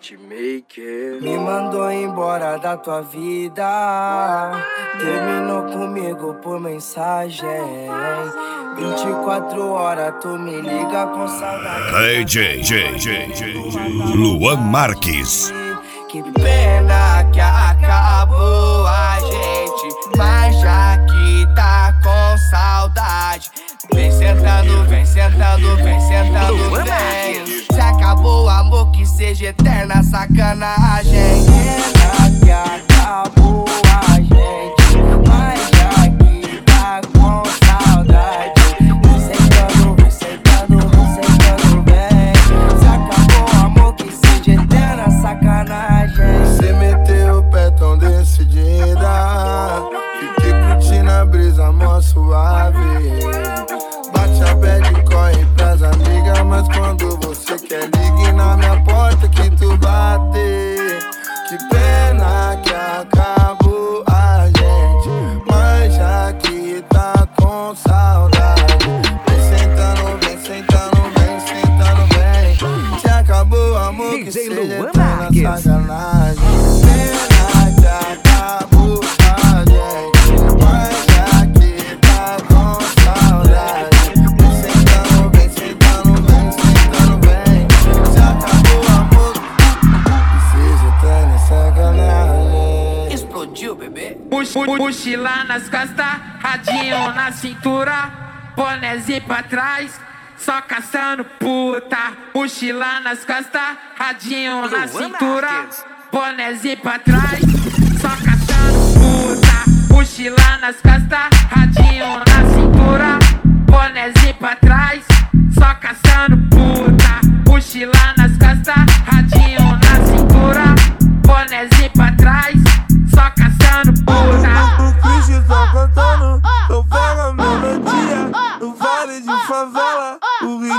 Hitmaker. Me mandou embora da tua vida. Terminou comigo por mensagem. 24 horas tu me liga com saudade. DJ, DJ, Luan Marques. Que pena eterna sacanagem. Explodiu, bebê. Mochila nas costas, radinho na cintura, bonézinho pra trás, só caçando puta. Mochila nas costas, radinho na cintura, bonézinho pra trás, só caçando puta. Mochila nas costas, radinho na cintura, bonézinho pra trás,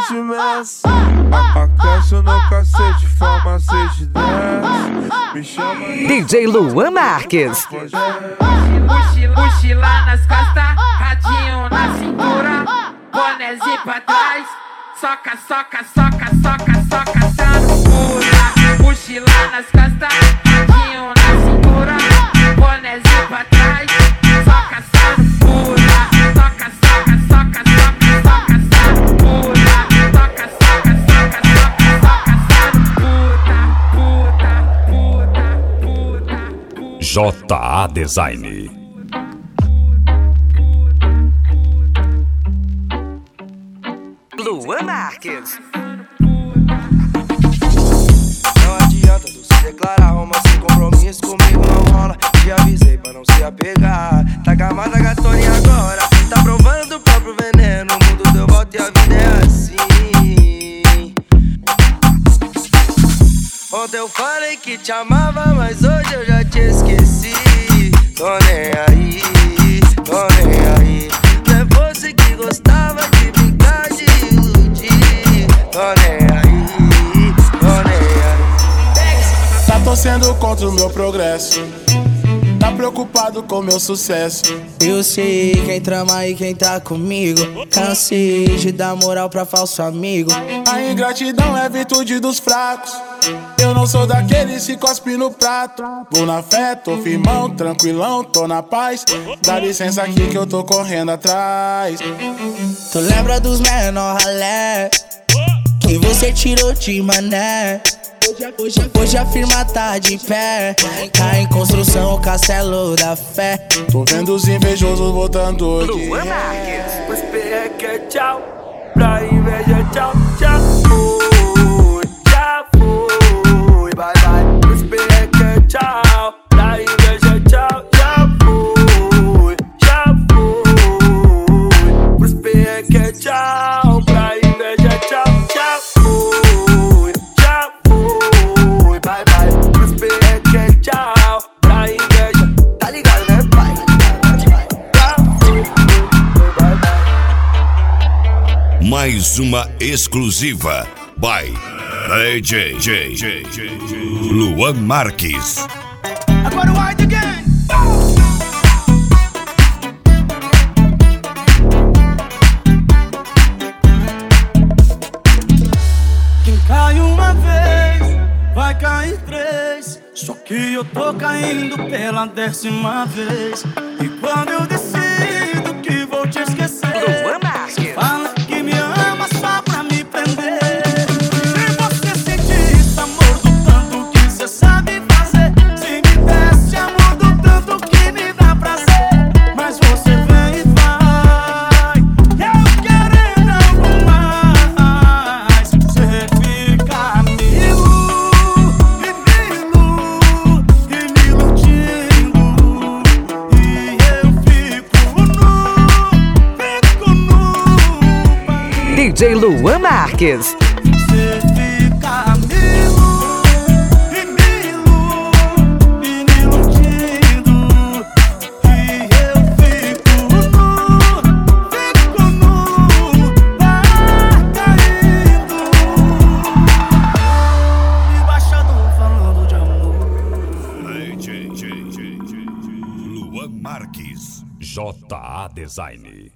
o ritmo é assim Aquece no cacete, forma 6 de 10 Me chama DJ Luan Marques. Mochila, mochila nas costas, radinho na cintura, bonézinho pra trás, soca, soca, soca, soca, soca, JA Design. Luan Marques. Não adianta tu se declarar romance sem compromisso comigo não rola. Te avisei pra não se apegar. Tá gamada gatorinha agora. Tá provando do próprio veneno. O mundo deu volta e a vida é assim. Ontem eu falei que te amava, mas hoje eu já te esqueci. Tô nem aí, tô nem aí. Não é você que gostava de brincar de iludir. Tô nem aí, tô nem aí. Tá torcendo contra o meu progresso Tá preocupado com meu sucesso Eu sei quem trama e quem tá comigo. Cansei de dar moral pra falso amigo. A ingratidão é virtude dos fracos. Não sou daqueles que cospe no prato. Vou na fé, tô firmão, tranquilão, tô na paz. Dá licença aqui que eu tô correndo atrás. Tu lembra dos menor ralé? Que você tirou de mané. Hoje, hoje a firma tá de pé. Tá em construção o castelo da fé. Tô vendo os invejosos voltando de Luan ré. É tchau, pra inveja tchau, Mais uma exclusiva. By DJ Luan Marques. Agora o. Quem cai uma vez, vai cair três. Só que eu tô caindo pela décima vez. E quando eu amor. DJ Luan Marques. JA Design.